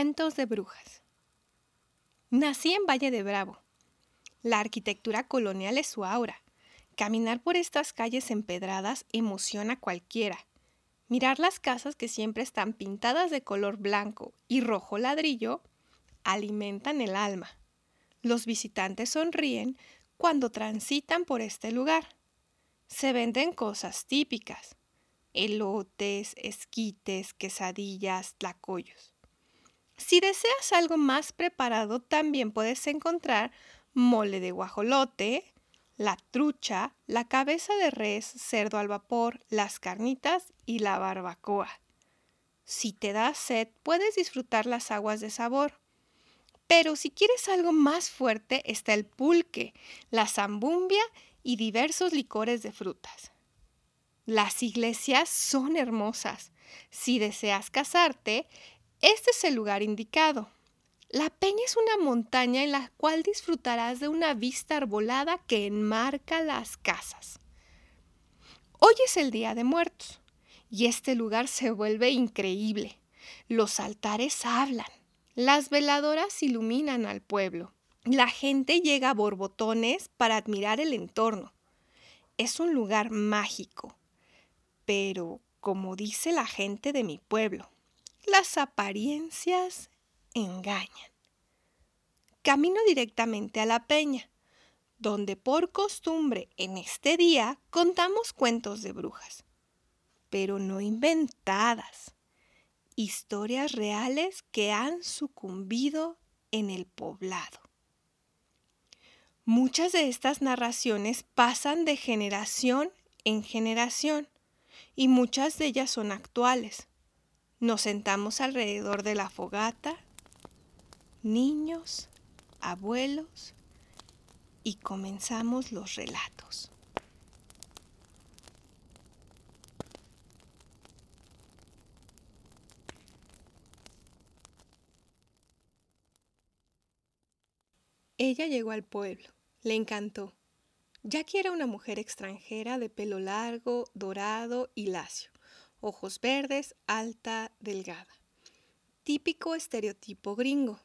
Cuentos de brujas. Nací en Valle de Bravo. La arquitectura colonial es su aura. Caminar por estas calles empedradas emociona a cualquiera. Mirar las casas que siempre están pintadas de color blanco y rojo ladrillo alimentan el alma. Los visitantes sonríen cuando transitan por este lugar. Se venden cosas típicas, elotes, esquites, quesadillas, tlacoyos. Si deseas algo más preparado, también puedes encontrar mole de guajolote, la trucha, la cabeza de res, cerdo al vapor, las carnitas y la barbacoa. Si te da sed, puedes disfrutar las aguas de sabor. Pero si quieres algo más fuerte, está el pulque, la zambumbia y diversos licores de frutas. Las iglesias son hermosas. Si deseas casarte, este es el lugar indicado. La peña es una montaña en la cual disfrutarás de una vista arbolada que enmarca las casas. Hoy es el Día de Muertos y este lugar se vuelve increíble. Los altares hablan, las veladoras iluminan al pueblo. La gente llega a borbotones para admirar el entorno. Es un lugar mágico, pero como dice la gente de mi pueblo, las apariencias engañan. Camino directamente a la peña, donde por costumbre en este día contamos cuentos de brujas, pero no inventadas, historias reales que han sucumbido en el poblado. Muchas de estas narraciones pasan de generación en generación y muchas de ellas son actuales. Nos sentamos alrededor de la fogata, niños, abuelos, y comenzamos los relatos. Ella llegó al pueblo, le encantó. Jackie era una mujer extranjera de pelo largo, dorado y lacio ojos verdes, alta, delgada. Típico estereotipo gringo.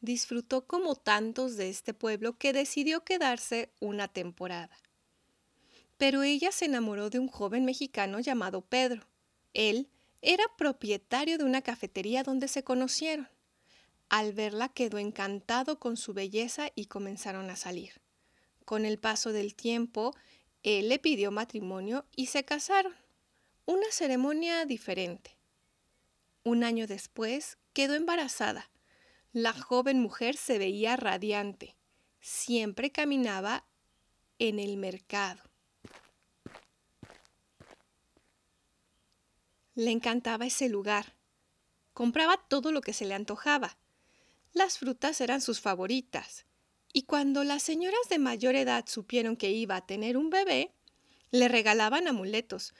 Disfrutó como tantos de este pueblo que decidió quedarse una temporada. Pero ella se enamoró de un joven mexicano llamado Pedro. Él era propietario de una cafetería donde se conocieron. Al verla quedó encantado con su belleza y comenzaron a salir. Con el paso del tiempo, él le pidió matrimonio y se casaron una ceremonia diferente. Un año después quedó embarazada. La joven mujer se veía radiante. Siempre caminaba en el mercado. Le encantaba ese lugar. Compraba todo lo que se le antojaba. Las frutas eran sus favoritas. Y cuando las señoras de mayor edad supieron que iba a tener un bebé, le regalaban amuletos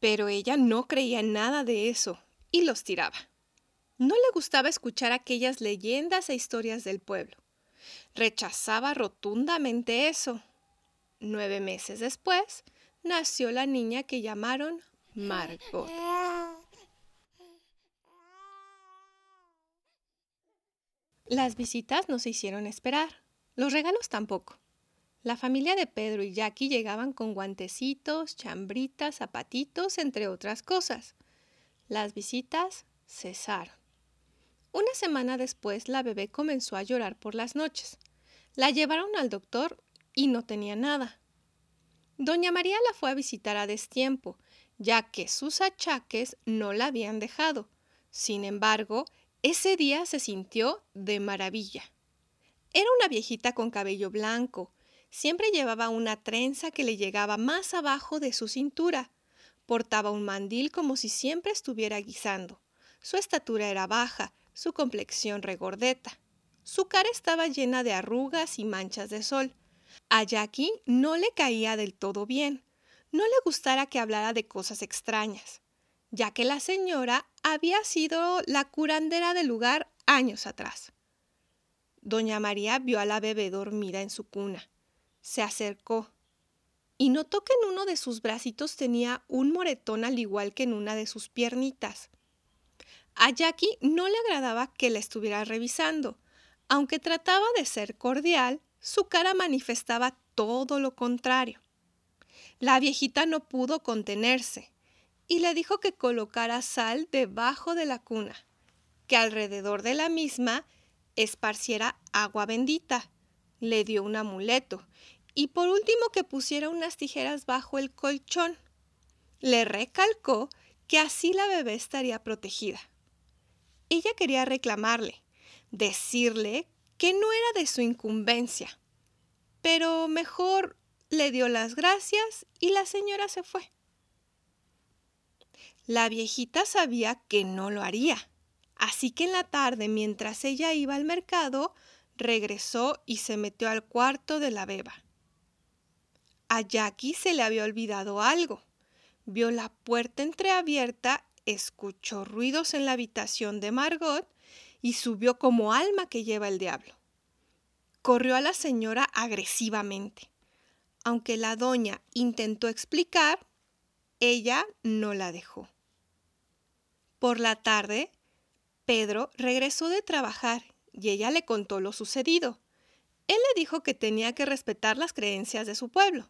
pero ella no creía en nada de eso y los tiraba. No le gustaba escuchar aquellas leyendas e historias del pueblo. Rechazaba rotundamente eso. Nueve meses después, nació la niña que llamaron Margot. Las visitas no se hicieron esperar, los regalos tampoco. La familia de Pedro y Jackie llegaban con guantecitos, chambritas, zapatitos, entre otras cosas. Las visitas cesaron. Una semana después la bebé comenzó a llorar por las noches. La llevaron al doctor y no tenía nada. Doña María la fue a visitar a destiempo, ya que sus achaques no la habían dejado. Sin embargo, ese día se sintió de maravilla. Era una viejita con cabello blanco, Siempre llevaba una trenza que le llegaba más abajo de su cintura. Portaba un mandil como si siempre estuviera guisando. Su estatura era baja, su complexión regordeta. Su cara estaba llena de arrugas y manchas de sol. A Jackie no le caía del todo bien. No le gustara que hablara de cosas extrañas, ya que la señora había sido la curandera del lugar años atrás. Doña María vio a la bebé dormida en su cuna se acercó y notó que en uno de sus bracitos tenía un moretón al igual que en una de sus piernitas. A Jackie no le agradaba que la estuviera revisando. Aunque trataba de ser cordial, su cara manifestaba todo lo contrario. La viejita no pudo contenerse y le dijo que colocara sal debajo de la cuna, que alrededor de la misma esparciera agua bendita. Le dio un amuleto y por último que pusiera unas tijeras bajo el colchón. Le recalcó que así la bebé estaría protegida. Ella quería reclamarle, decirle que no era de su incumbencia, pero mejor le dio las gracias y la señora se fue. La viejita sabía que no lo haría, así que en la tarde, mientras ella iba al mercado, regresó y se metió al cuarto de la beba. A Jackie se le había olvidado algo. Vio la puerta entreabierta, escuchó ruidos en la habitación de Margot y subió como alma que lleva el diablo. Corrió a la señora agresivamente. Aunque la doña intentó explicar, ella no la dejó. Por la tarde, Pedro regresó de trabajar y ella le contó lo sucedido. Él le dijo que tenía que respetar las creencias de su pueblo.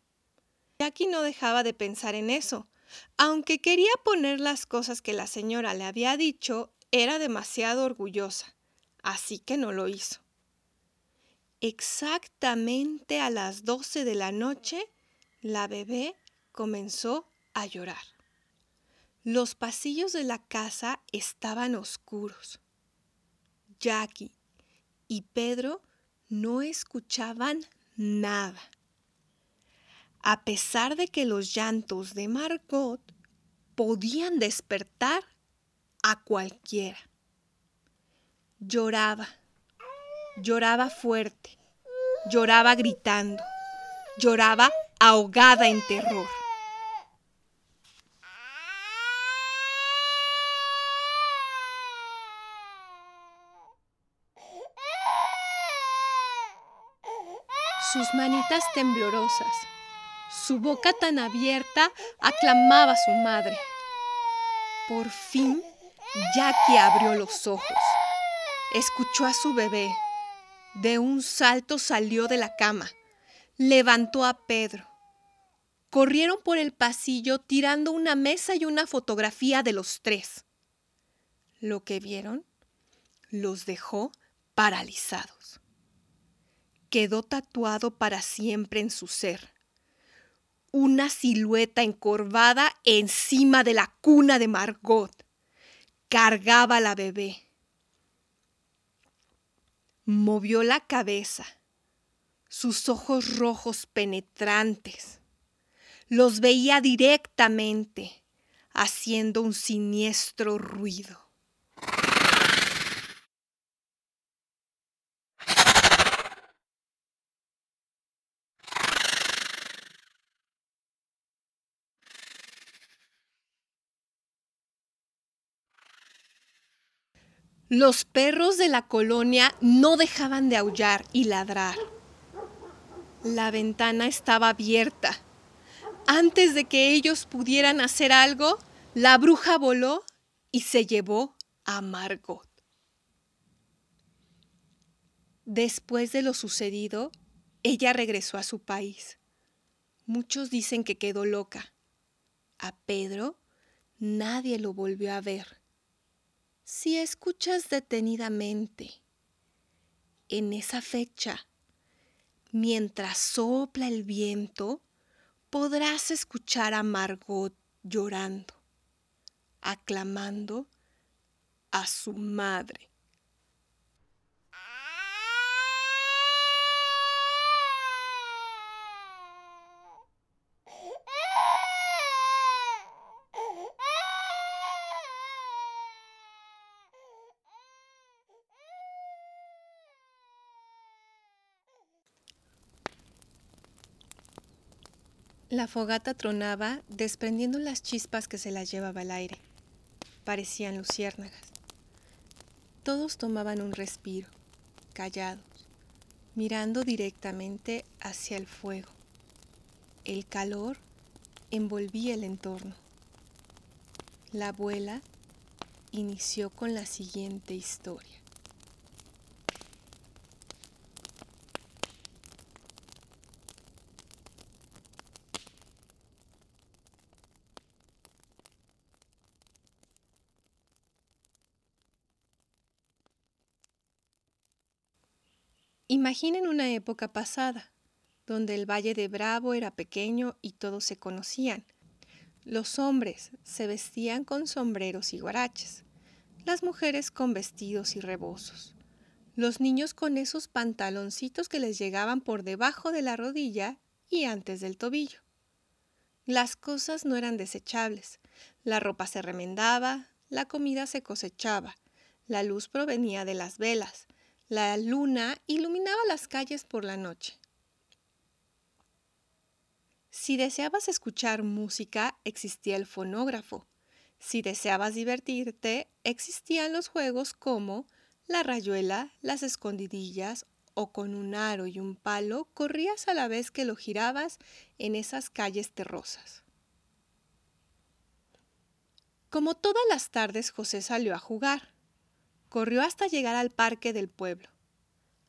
Jackie no dejaba de pensar en eso. Aunque quería poner las cosas que la señora le había dicho, era demasiado orgullosa, así que no lo hizo. Exactamente a las doce de la noche, la bebé comenzó a llorar. Los pasillos de la casa estaban oscuros. Jackie y Pedro no escuchaban nada. A pesar de que los llantos de Margot podían despertar a cualquiera. Lloraba, lloraba fuerte, lloraba gritando, lloraba ahogada en terror. sus manitas temblorosas, su boca tan abierta aclamaba a su madre. Por fin, Jackie abrió los ojos, escuchó a su bebé. De un salto salió de la cama, levantó a Pedro. Corrieron por el pasillo tirando una mesa y una fotografía de los tres. Lo que vieron los dejó paralizados quedó tatuado para siempre en su ser. Una silueta encorvada encima de la cuna de Margot. Cargaba a la bebé. Movió la cabeza, sus ojos rojos penetrantes. Los veía directamente, haciendo un siniestro ruido. Los perros de la colonia no dejaban de aullar y ladrar. La ventana estaba abierta. Antes de que ellos pudieran hacer algo, la bruja voló y se llevó a Margot. Después de lo sucedido, ella regresó a su país. Muchos dicen que quedó loca. A Pedro nadie lo volvió a ver. Si escuchas detenidamente en esa fecha, mientras sopla el viento, podrás escuchar a Margot llorando, aclamando a su madre. La fogata tronaba, desprendiendo las chispas que se las llevaba al aire. Parecían luciérnagas. Todos tomaban un respiro, callados, mirando directamente hacia el fuego. El calor envolvía el entorno. La abuela inició con la siguiente historia. Imaginen una época pasada, donde el Valle de Bravo era pequeño y todos se conocían. Los hombres se vestían con sombreros y guaraches, las mujeres con vestidos y rebozos, los niños con esos pantaloncitos que les llegaban por debajo de la rodilla y antes del tobillo. Las cosas no eran desechables, la ropa se remendaba, la comida se cosechaba, la luz provenía de las velas, la luna iluminaba las calles por la noche. Si deseabas escuchar música, existía el fonógrafo. Si deseabas divertirte, existían los juegos como la rayuela, las escondidillas o con un aro y un palo corrías a la vez que lo girabas en esas calles terrosas. Como todas las tardes, José salió a jugar. Corrió hasta llegar al parque del pueblo.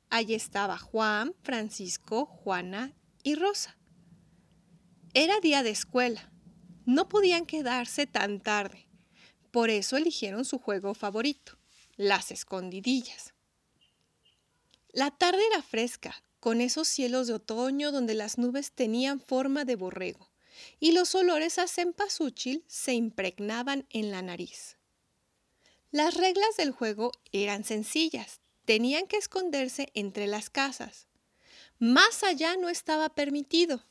Allí estaba Juan, Francisco, Juana y Rosa. Era día de escuela. No podían quedarse tan tarde. Por eso eligieron su juego favorito, las escondidillas. La tarde era fresca, con esos cielos de otoño donde las nubes tenían forma de borrego y los olores a cempasúchil se impregnaban en la nariz. Las reglas del juego eran sencillas. Tenían que esconderse entre las casas. Más allá no estaba permitido.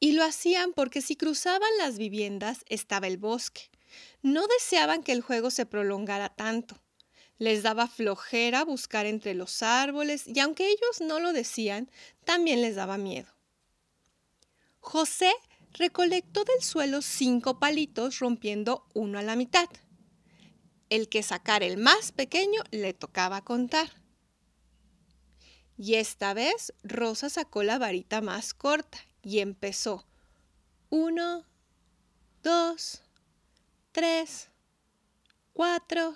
Y lo hacían porque si cruzaban las viviendas estaba el bosque. No deseaban que el juego se prolongara tanto. Les daba flojera buscar entre los árboles y aunque ellos no lo decían, también les daba miedo. José recolectó del suelo cinco palitos rompiendo uno a la mitad. El que sacara el más pequeño le tocaba contar. Y esta vez Rosa sacó la varita más corta y empezó. Uno, dos, tres, cuatro,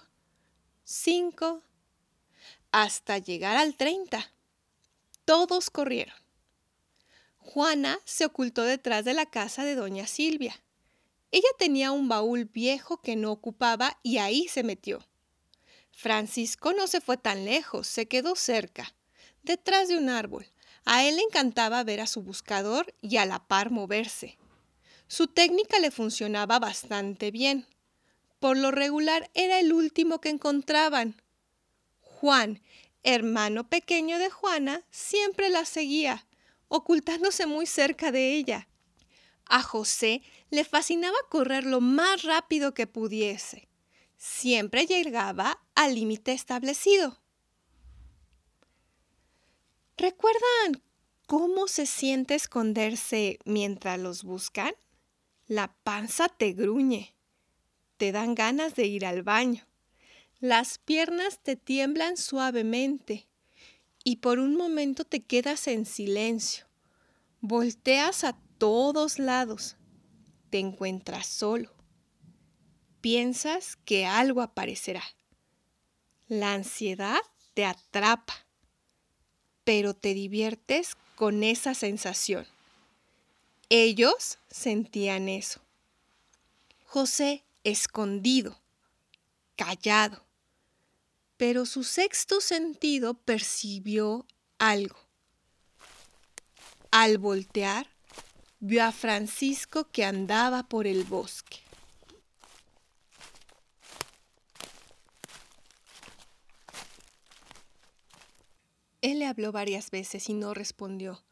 cinco, hasta llegar al treinta. Todos corrieron. Juana se ocultó detrás de la casa de doña Silvia. Ella tenía un baúl viejo que no ocupaba y ahí se metió. Francisco no se fue tan lejos, se quedó cerca, detrás de un árbol. A él le encantaba ver a su buscador y a la par moverse. Su técnica le funcionaba bastante bien. Por lo regular era el último que encontraban. Juan, hermano pequeño de Juana, siempre la seguía, ocultándose muy cerca de ella. A José le fascinaba correr lo más rápido que pudiese. Siempre llegaba al límite establecido. ¿Recuerdan cómo se siente esconderse mientras los buscan? La panza te gruñe, te dan ganas de ir al baño, las piernas te tiemblan suavemente y por un momento te quedas en silencio. Volteas a todos lados. Te encuentras solo. Piensas que algo aparecerá. La ansiedad te atrapa, pero te diviertes con esa sensación. Ellos sentían eso. José escondido, callado, pero su sexto sentido percibió algo. Al voltear, vio a Francisco que andaba por el bosque. Él le habló varias veces y no respondió.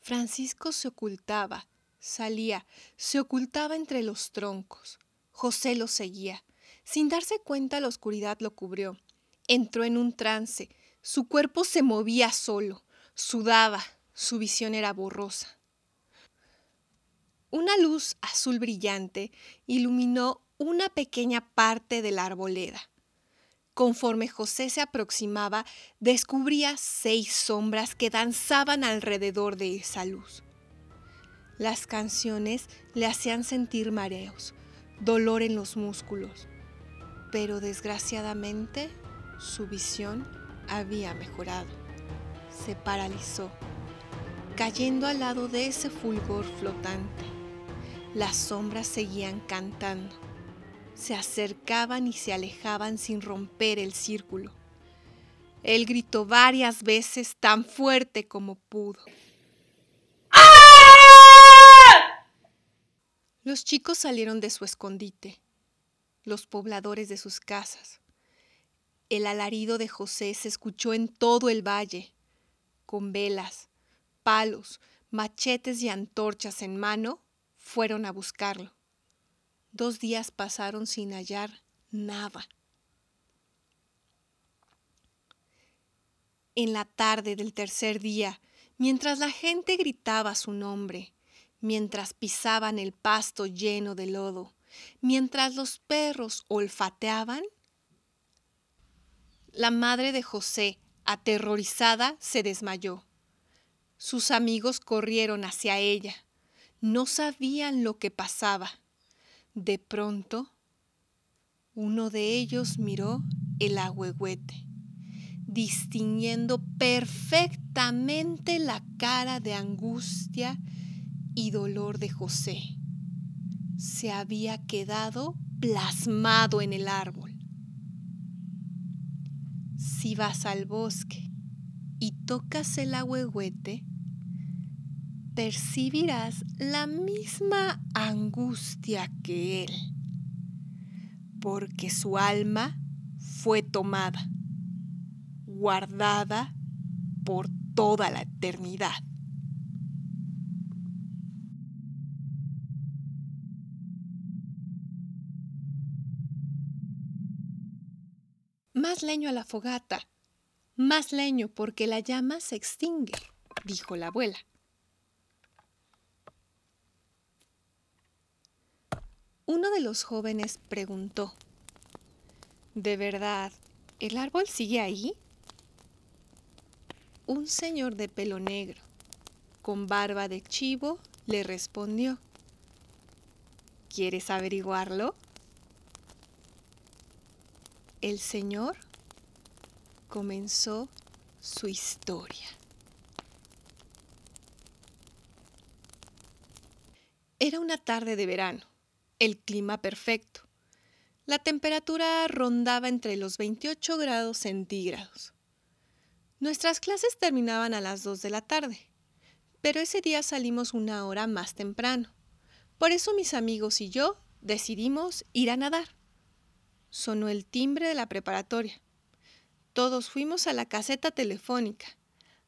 Francisco se ocultaba, salía, se ocultaba entre los troncos. José lo seguía. Sin darse cuenta, la oscuridad lo cubrió. Entró en un trance. Su cuerpo se movía solo, sudaba, su visión era borrosa. Una luz azul brillante iluminó una pequeña parte de la arboleda. Conforme José se aproximaba, descubría seis sombras que danzaban alrededor de esa luz. Las canciones le hacían sentir mareos, dolor en los músculos. Pero desgraciadamente su visión había mejorado. Se paralizó, cayendo al lado de ese fulgor flotante. Las sombras seguían cantando. Se acercaban y se alejaban sin romper el círculo. Él gritó varias veces tan fuerte como pudo. Los chicos salieron de su escondite, los pobladores de sus casas. El alarido de José se escuchó en todo el valle. Con velas, palos, machetes y antorchas en mano, fueron a buscarlo. Dos días pasaron sin hallar nada. En la tarde del tercer día, mientras la gente gritaba su nombre, mientras pisaban el pasto lleno de lodo, mientras los perros olfateaban, la madre de José, aterrorizada, se desmayó. Sus amigos corrieron hacia ella. No sabían lo que pasaba. De pronto, uno de ellos miró el agüehuete, distinguiendo perfectamente la cara de angustia y dolor de José. Se había quedado plasmado en el árbol. Si vas al bosque y tocas el ahuehuete, percibirás la misma angustia que él, porque su alma fue tomada, guardada por toda la eternidad. Más leño a la fogata, más leño porque la llama se extingue, dijo la abuela. Uno de los jóvenes preguntó, ¿De verdad el árbol sigue ahí? Un señor de pelo negro, con barba de chivo, le respondió, ¿Quieres averiguarlo? el Señor comenzó su historia. Era una tarde de verano, el clima perfecto. La temperatura rondaba entre los 28 grados centígrados. Nuestras clases terminaban a las 2 de la tarde, pero ese día salimos una hora más temprano. Por eso mis amigos y yo decidimos ir a nadar sonó el timbre de la preparatoria. Todos fuimos a la caseta telefónica.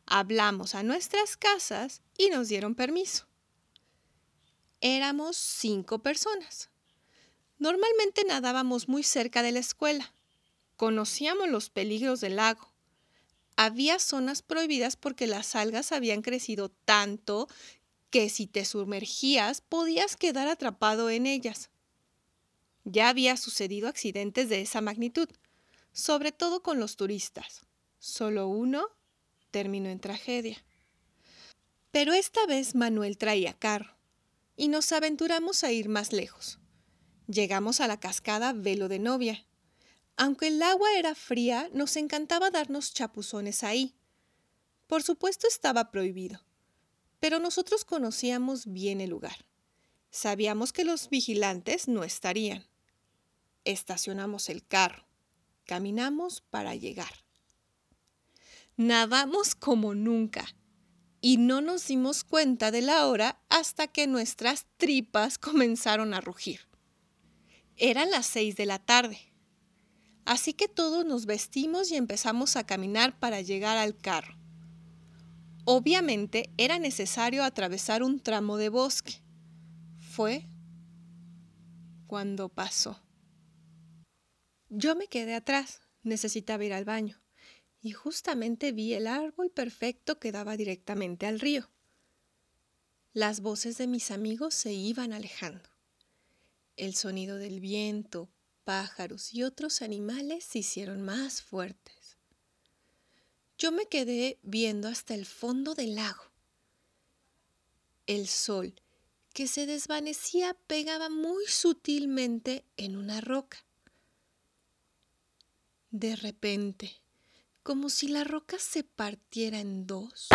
Hablamos a nuestras casas y nos dieron permiso. Éramos cinco personas. Normalmente nadábamos muy cerca de la escuela. Conocíamos los peligros del lago. Había zonas prohibidas porque las algas habían crecido tanto que si te sumergías podías quedar atrapado en ellas. Ya había sucedido accidentes de esa magnitud, sobre todo con los turistas. Solo uno terminó en tragedia. Pero esta vez Manuel traía carro y nos aventuramos a ir más lejos. Llegamos a la cascada Velo de Novia. Aunque el agua era fría, nos encantaba darnos chapuzones ahí. Por supuesto estaba prohibido, pero nosotros conocíamos bien el lugar. Sabíamos que los vigilantes no estarían. Estacionamos el carro. Caminamos para llegar. Nadamos como nunca y no nos dimos cuenta de la hora hasta que nuestras tripas comenzaron a rugir. Eran las seis de la tarde. Así que todos nos vestimos y empezamos a caminar para llegar al carro. Obviamente era necesario atravesar un tramo de bosque. Fue cuando pasó. Yo me quedé atrás, necesitaba ir al baño, y justamente vi el árbol perfecto que daba directamente al río. Las voces de mis amigos se iban alejando. El sonido del viento, pájaros y otros animales se hicieron más fuertes. Yo me quedé viendo hasta el fondo del lago. El sol, que se desvanecía, pegaba muy sutilmente en una roca. De repente, como si la roca se partiera en dos,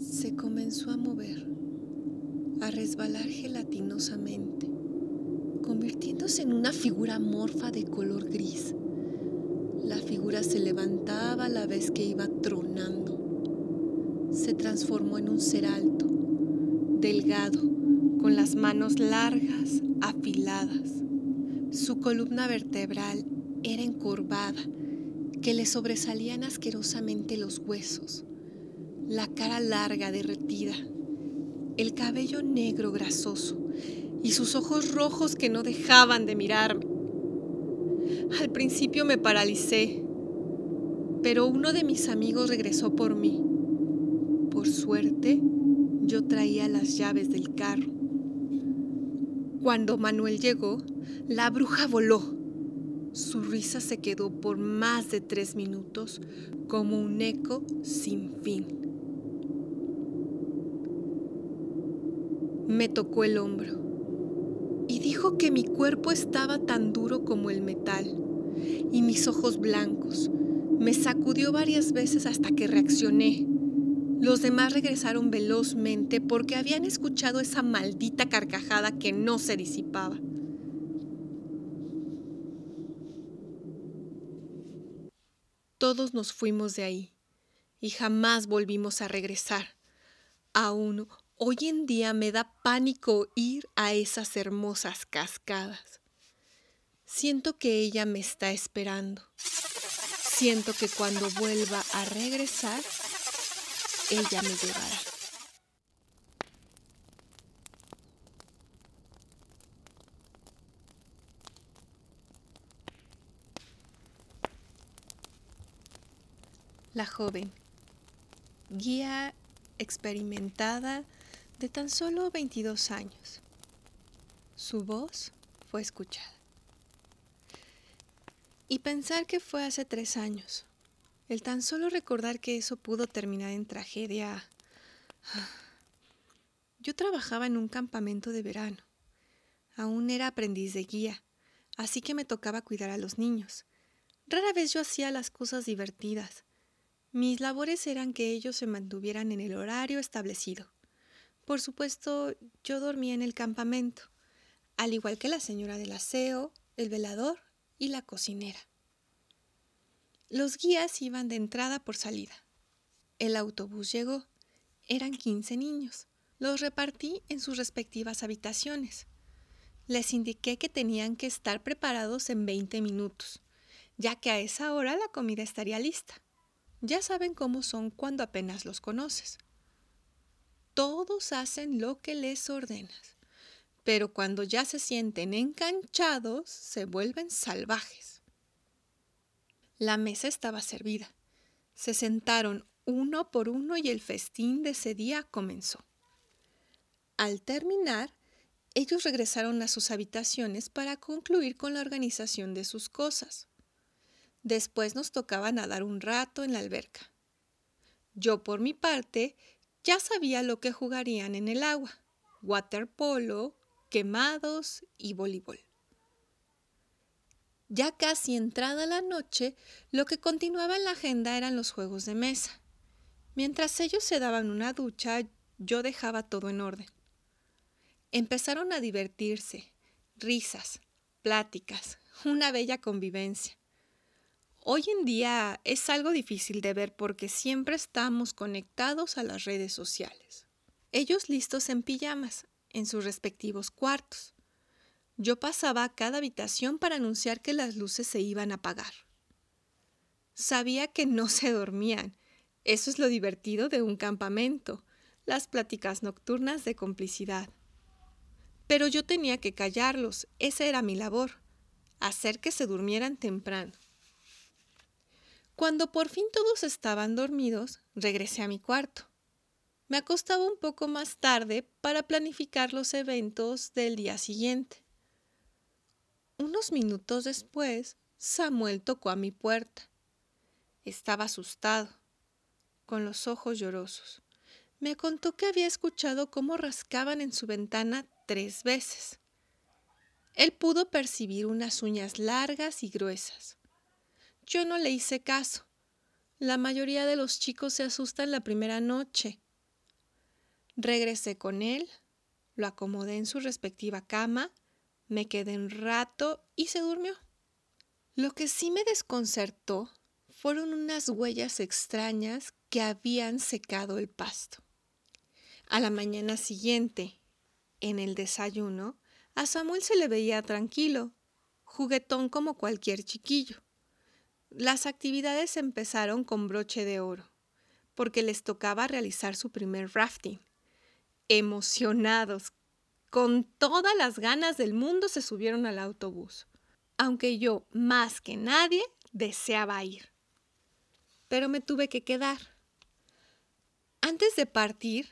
se comenzó a mover, a resbalar gelatinosamente, convirtiéndose en una figura morfa de color gris. La figura se levantaba a la vez que iba tronando. Se transformó en un ser alto, delgado, con las manos largas, afiladas. Su columna vertebral era encorvada, que le sobresalían asquerosamente los huesos, la cara larga derretida, el cabello negro grasoso y sus ojos rojos que no dejaban de mirarme. Al principio me paralicé, pero uno de mis amigos regresó por mí. Por suerte, yo traía las llaves del carro. Cuando Manuel llegó, la bruja voló. Su risa se quedó por más de tres minutos como un eco sin fin. Me tocó el hombro y dijo que mi cuerpo estaba tan duro como el metal y mis ojos blancos. Me sacudió varias veces hasta que reaccioné. Los demás regresaron velozmente porque habían escuchado esa maldita carcajada que no se disipaba. Todos nos fuimos de ahí y jamás volvimos a regresar. Aún hoy en día me da pánico ir a esas hermosas cascadas. Siento que ella me está esperando. Siento que cuando vuelva a regresar, ella me llevará. La joven, guía experimentada de tan solo 22 años. Su voz fue escuchada. Y pensar que fue hace tres años. El tan solo recordar que eso pudo terminar en tragedia. Yo trabajaba en un campamento de verano. Aún era aprendiz de guía, así que me tocaba cuidar a los niños. Rara vez yo hacía las cosas divertidas. Mis labores eran que ellos se mantuvieran en el horario establecido. Por supuesto, yo dormía en el campamento, al igual que la señora del aseo, el velador y la cocinera. Los guías iban de entrada por salida. El autobús llegó. Eran 15 niños. Los repartí en sus respectivas habitaciones. Les indiqué que tenían que estar preparados en 20 minutos, ya que a esa hora la comida estaría lista. Ya saben cómo son cuando apenas los conoces. Todos hacen lo que les ordenas pero cuando ya se sienten enganchados, se vuelven salvajes. La mesa estaba servida. Se sentaron uno por uno y el festín de ese día comenzó. Al terminar, ellos regresaron a sus habitaciones para concluir con la organización de sus cosas. Después nos tocaba nadar un rato en la alberca. Yo, por mi parte, ya sabía lo que jugarían en el agua, waterpolo, quemados y voleibol. Ya casi entrada la noche, lo que continuaba en la agenda eran los juegos de mesa. Mientras ellos se daban una ducha, yo dejaba todo en orden. Empezaron a divertirse, risas, pláticas, una bella convivencia. Hoy en día es algo difícil de ver porque siempre estamos conectados a las redes sociales. Ellos listos en pijamas, en sus respectivos cuartos. Yo pasaba a cada habitación para anunciar que las luces se iban a apagar. Sabía que no se dormían. Eso es lo divertido de un campamento, las pláticas nocturnas de complicidad. Pero yo tenía que callarlos, esa era mi labor, hacer que se durmieran temprano. Cuando por fin todos estaban dormidos, regresé a mi cuarto. Me acostaba un poco más tarde para planificar los eventos del día siguiente. Unos minutos después, Samuel tocó a mi puerta. Estaba asustado, con los ojos llorosos. Me contó que había escuchado cómo rascaban en su ventana tres veces. Él pudo percibir unas uñas largas y gruesas. Yo no le hice caso. La mayoría de los chicos se asustan la primera noche. Regresé con él, lo acomodé en su respectiva cama, me quedé un rato y se durmió. Lo que sí me desconcertó fueron unas huellas extrañas que habían secado el pasto. A la mañana siguiente, en el desayuno, a Samuel se le veía tranquilo, juguetón como cualquier chiquillo. Las actividades empezaron con broche de oro, porque les tocaba realizar su primer rafting. Emocionados, con todas las ganas del mundo, se subieron al autobús, aunque yo, más que nadie, deseaba ir. Pero me tuve que quedar. Antes de partir,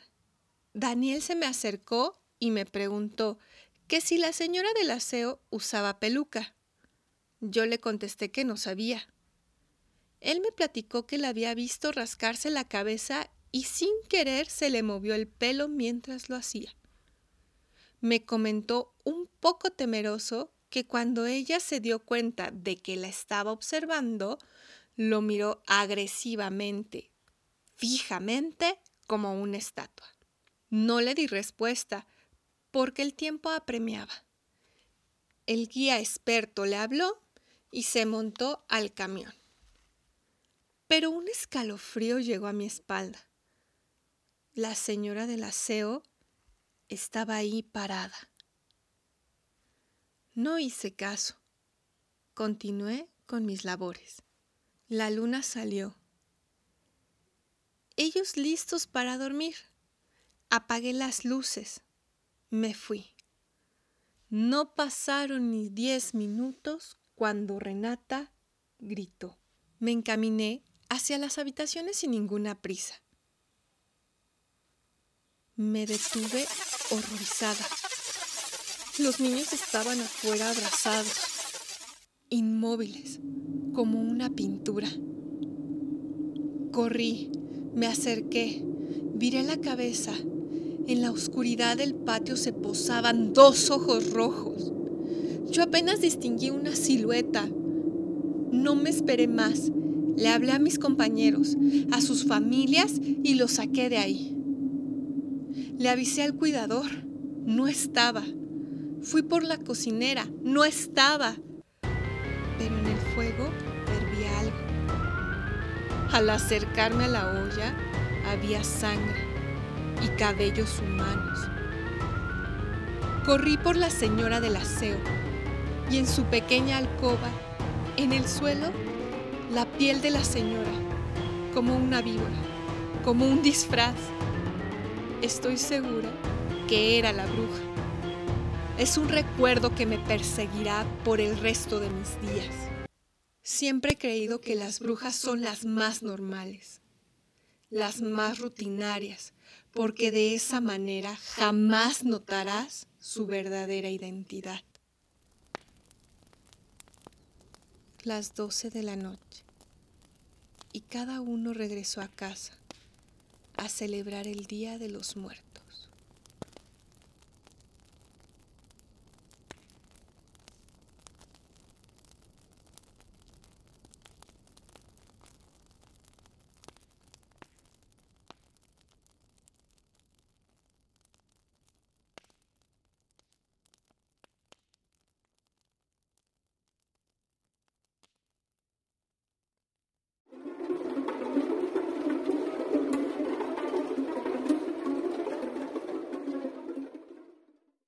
Daniel se me acercó y me preguntó que si la señora del aseo usaba peluca. Yo le contesté que no sabía. Él me platicó que la había visto rascarse la cabeza y sin querer se le movió el pelo mientras lo hacía. Me comentó un poco temeroso que cuando ella se dio cuenta de que la estaba observando, lo miró agresivamente, fijamente, como una estatua. No le di respuesta, porque el tiempo apremiaba. El guía experto le habló y se montó al camión. Pero un escalofrío llegó a mi espalda. La señora del aseo estaba ahí parada. No hice caso. Continué con mis labores. La luna salió. Ellos listos para dormir. Apagué las luces me fui. No pasaron ni diez minutos cuando Renata gritó. Me encaminé hacia las habitaciones sin ninguna prisa. Me detuve horrorizada. Los niños estaban afuera abrazados, inmóviles, como una pintura. Corrí, me acerqué, viré la cabeza en la oscuridad del patio se posaban dos ojos rojos. Yo apenas distinguí una silueta. No me esperé más. Le hablé a mis compañeros, a sus familias y los saqué de ahí. Le avisé al cuidador. No estaba. Fui por la cocinera. No estaba. Pero en el fuego hervía algo. Al acercarme a la olla había sangre y cabellos humanos. Corrí por la señora del aseo y en su pequeña alcoba, en el suelo, la piel de la señora, como una víbora, como un disfraz. Estoy segura que era la bruja. Es un recuerdo que me perseguirá por el resto de mis días. Siempre he creído que las brujas son las más normales, las más rutinarias, porque de esa manera jamás notarás su verdadera identidad. Las doce de la noche y cada uno regresó a casa a celebrar el Día de los Muertos.